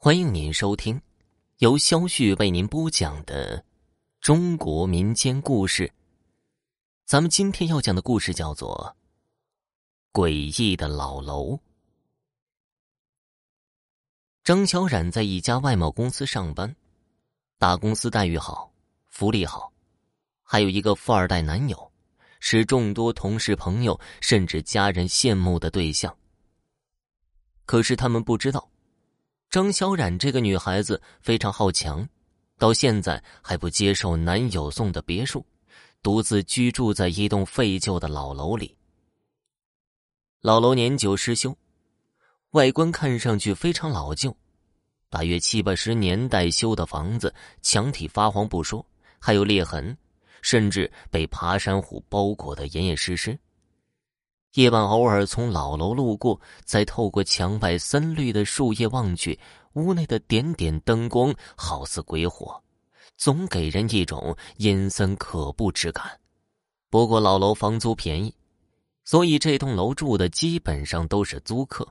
欢迎您收听由肖旭为您播讲的中国民间故事。咱们今天要讲的故事叫做《诡异的老楼》。张小冉在一家外贸公司上班，大公司待遇好，福利好，还有一个富二代男友，是众多同事、朋友甚至家人羡慕的对象。可是他们不知道。张小冉这个女孩子非常好强，到现在还不接受男友送的别墅，独自居住在一栋废旧的老楼里。老楼年久失修，外观看上去非常老旧，大约七八十年代修的房子，墙体发黄不说，还有裂痕，甚至被爬山虎包裹得严严实实。夜晚偶尔从老楼路过，再透过墙外森绿的树叶望去，屋内的点点灯光好似鬼火，总给人一种阴森可怖之感。不过老楼房租便宜，所以这栋楼住的基本上都是租客。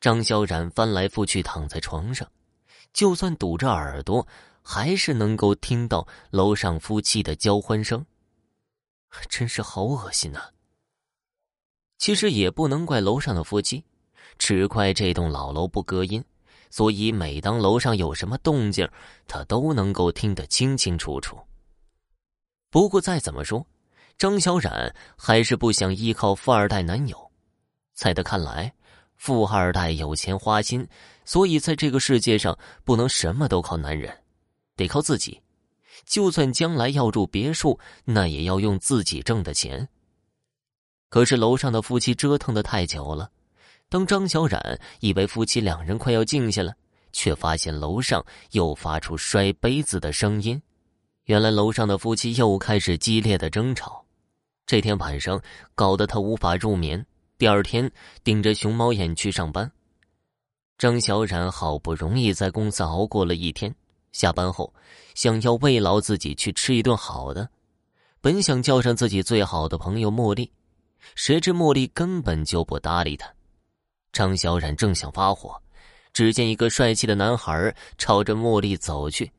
张小冉翻来覆去躺在床上，就算堵着耳朵，还是能够听到楼上夫妻的交欢声，真是好恶心呐！其实也不能怪楼上的夫妻，只怪这栋老楼不隔音，所以每当楼上有什么动静，他都能够听得清清楚楚。不过再怎么说，张小冉还是不想依靠富二代男友。在他看来，富二代有钱花心，所以在这个世界上不能什么都靠男人，得靠自己。就算将来要住别墅，那也要用自己挣的钱。可是楼上的夫妻折腾的太久了，当张小冉以为夫妻两人快要静下了，却发现楼上又发出摔杯子的声音。原来楼上的夫妻又开始激烈的争吵，这天晚上搞得他无法入眠。第二天顶着熊猫眼去上班。张小冉好不容易在公司熬过了一天，下班后想要慰劳自己去吃一顿好的，本想叫上自己最好的朋友茉莉。谁知茉莉根本就不搭理他。张小冉正想发火，只见一个帅气的男孩朝着茉莉走去。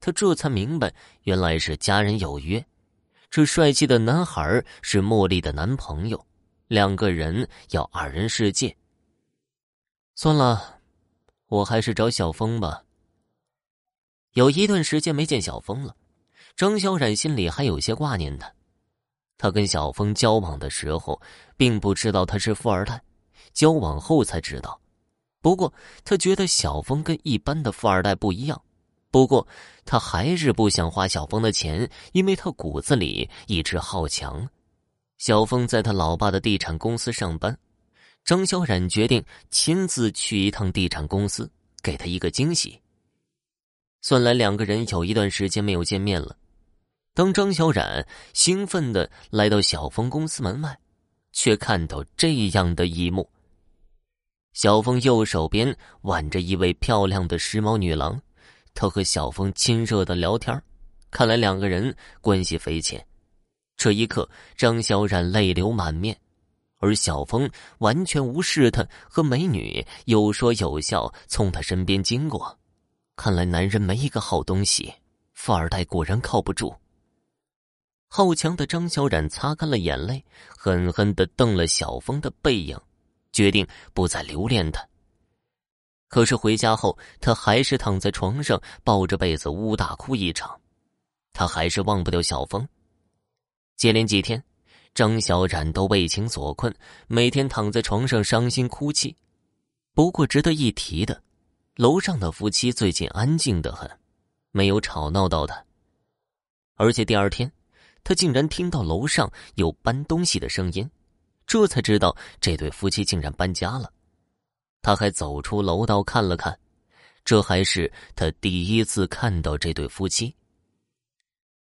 他这才明白，原来是家人有约。这帅气的男孩是茉莉的男朋友，两个人要二人世界。算了，我还是找小峰吧。有一段时间没见小峰了，张小冉心里还有些挂念他。他跟小峰交往的时候，并不知道他是富二代，交往后才知道。不过他觉得小峰跟一般的富二代不一样。不过他还是不想花小峰的钱，因为他骨子里一直好强。小峰在他老爸的地产公司上班，张小冉决定亲自去一趟地产公司，给他一个惊喜。算来两个人有一段时间没有见面了。当张小冉兴奋的来到小峰公司门外，却看到这样的一幕：小峰右手边挽着一位漂亮的时髦女郎，他和小峰亲热的聊天，看来两个人关系匪浅。这一刻，张小冉泪流满面，而小峰完全无视他，和美女有说有笑从他身边经过。看来男人没一个好东西，富二代果然靠不住。好强的张小冉擦干了眼泪，狠狠的瞪了小峰的背影，决定不再留恋他。可是回家后，他还是躺在床上抱着被子呜大哭一场。他还是忘不掉小峰。接连几天，张小冉都为情所困，每天躺在床上伤心哭泣。不过值得一提的，楼上的夫妻最近安静的很，没有吵闹到他。而且第二天。他竟然听到楼上有搬东西的声音，这才知道这对夫妻竟然搬家了。他还走出楼道看了看，这还是他第一次看到这对夫妻。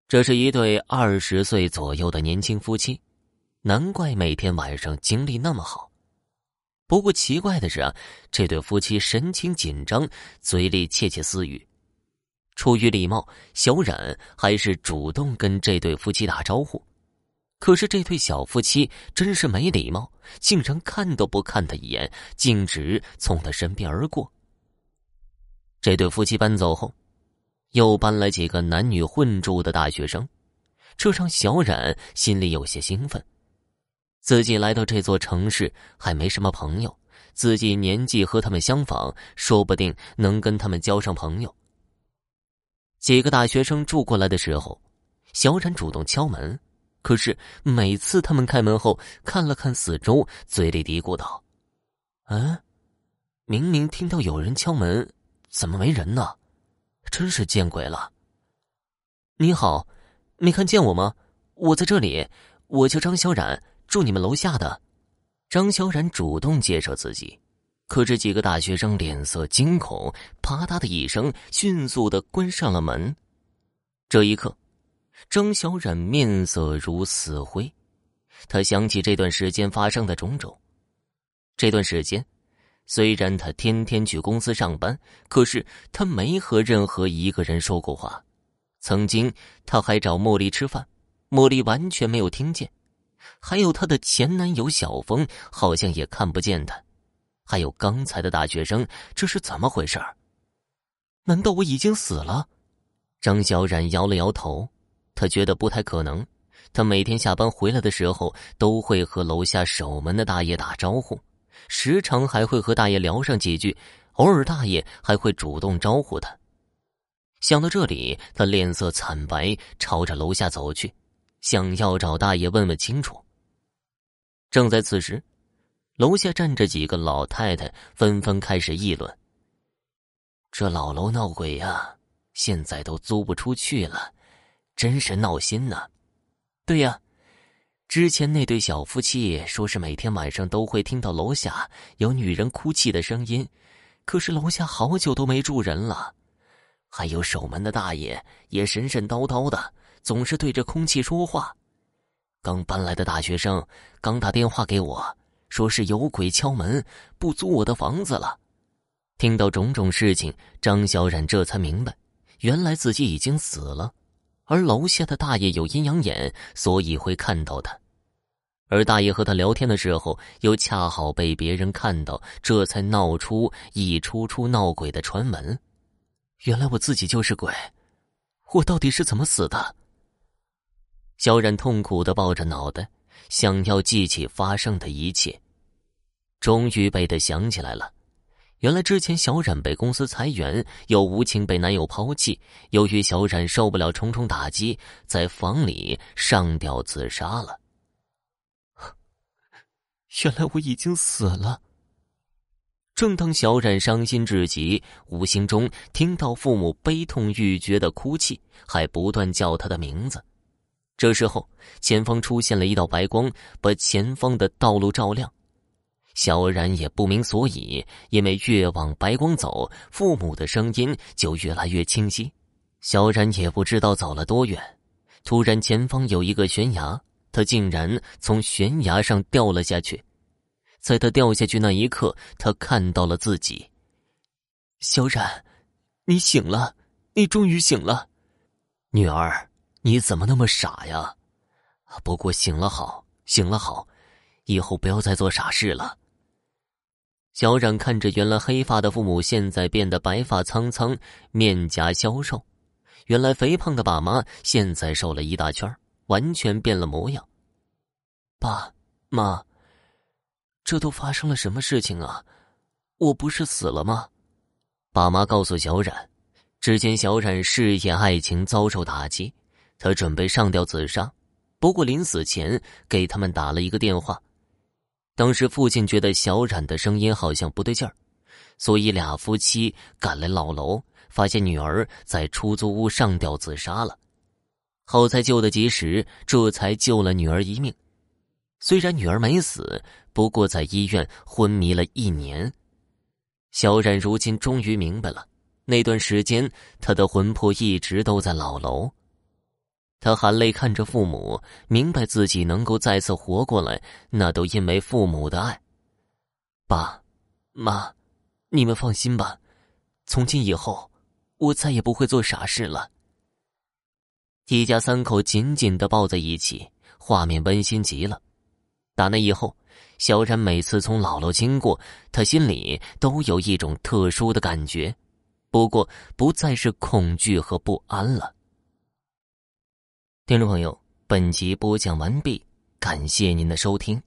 这是一对二十岁左右的年轻夫妻，难怪每天晚上精力那么好。不过奇怪的是啊，这对夫妻神情紧张，嘴里窃窃私语。出于礼貌，小冉还是主动跟这对夫妻打招呼。可是这对小夫妻真是没礼貌，竟然看都不看他一眼，径直从他身边而过。这对夫妻搬走后，又搬来几个男女混住的大学生，这让小冉心里有些兴奋。自己来到这座城市还没什么朋友，自己年纪和他们相仿，说不定能跟他们交上朋友。几个大学生住过来的时候，小冉主动敲门，可是每次他们开门后看了看四周，嘴里嘀咕道：“嗯，明明听到有人敲门。”怎么没人呢？真是见鬼了！你好，没看见我吗？我在这里，我叫张小冉，住你们楼下的。张小冉主动介绍自己，可这几个大学生脸色惊恐，啪嗒的一声，迅速的关上了门。这一刻，张小冉面色如死灰，他想起这段时间发生的种种，这段时间。虽然他天天去公司上班，可是他没和任何一个人说过话。曾经他还找茉莉吃饭，茉莉完全没有听见。还有他的前男友小峰，好像也看不见他。还有刚才的大学生，这是怎么回事？难道我已经死了？张小冉摇了摇头，他觉得不太可能。他每天下班回来的时候，都会和楼下守门的大爷打招呼。时常还会和大爷聊上几句，偶尔大爷还会主动招呼他。想到这里，他脸色惨白，朝着楼下走去，想要找大爷问问清楚。正在此时，楼下站着几个老太太，纷纷开始议论：“这老楼闹鬼呀，现在都租不出去了，真是闹心呐！”对呀。之前那对小夫妻说是每天晚上都会听到楼下有女人哭泣的声音，可是楼下好久都没住人了。还有守门的大爷也神神叨叨的，总是对着空气说话。刚搬来的大学生刚打电话给我，说是有鬼敲门，不租我的房子了。听到种种事情，张小冉这才明白，原来自己已经死了，而楼下的大爷有阴阳眼，所以会看到他。而大爷和他聊天的时候，又恰好被别人看到，这才闹出一出出闹鬼的传闻。原来我自己就是鬼，我到底是怎么死的？小冉痛苦的抱着脑袋，想要记起发生的一切，终于被他想起来了。原来之前小冉被公司裁员，又无情被男友抛弃，由于小冉受不了重重打击，在房里上吊自杀了。原来我已经死了。正当小冉伤心至极，无形中听到父母悲痛欲绝的哭泣，还不断叫他的名字。这时候，前方出现了一道白光，把前方的道路照亮。小冉也不明所以，因为越往白光走，父母的声音就越来越清晰。小冉也不知道走了多远，突然前方有一个悬崖。他竟然从悬崖上掉了下去，在他掉下去那一刻，他看到了自己。小冉，你醒了，你终于醒了，女儿，你怎么那么傻呀？不过醒了好，醒了好，以后不要再做傻事了。小冉看着原来黑发的父母，现在变得白发苍苍，面颊消瘦；原来肥胖的爸妈，现在瘦了一大圈完全变了模样，爸妈，这都发生了什么事情啊？我不是死了吗？爸妈告诉小冉，之前小冉事业爱情遭受打击，他准备上吊自杀，不过临死前给他们打了一个电话。当时父亲觉得小冉的声音好像不对劲儿，所以俩夫妻赶来老楼，发现女儿在出租屋上吊自杀了。好在救得及时，这才救了女儿一命。虽然女儿没死，不过在医院昏迷了一年。小冉如今终于明白了，那段时间他的魂魄一直都在老楼。他含泪看着父母，明白自己能够再次活过来，那都因为父母的爱。爸，妈，你们放心吧，从今以后，我再也不会做傻事了。一家三口紧紧的抱在一起，画面温馨极了。打那以后，小冉每次从姥姥经过，他心里都有一种特殊的感觉，不过不再是恐惧和不安了。听众朋友，本集播讲完毕，感谢您的收听。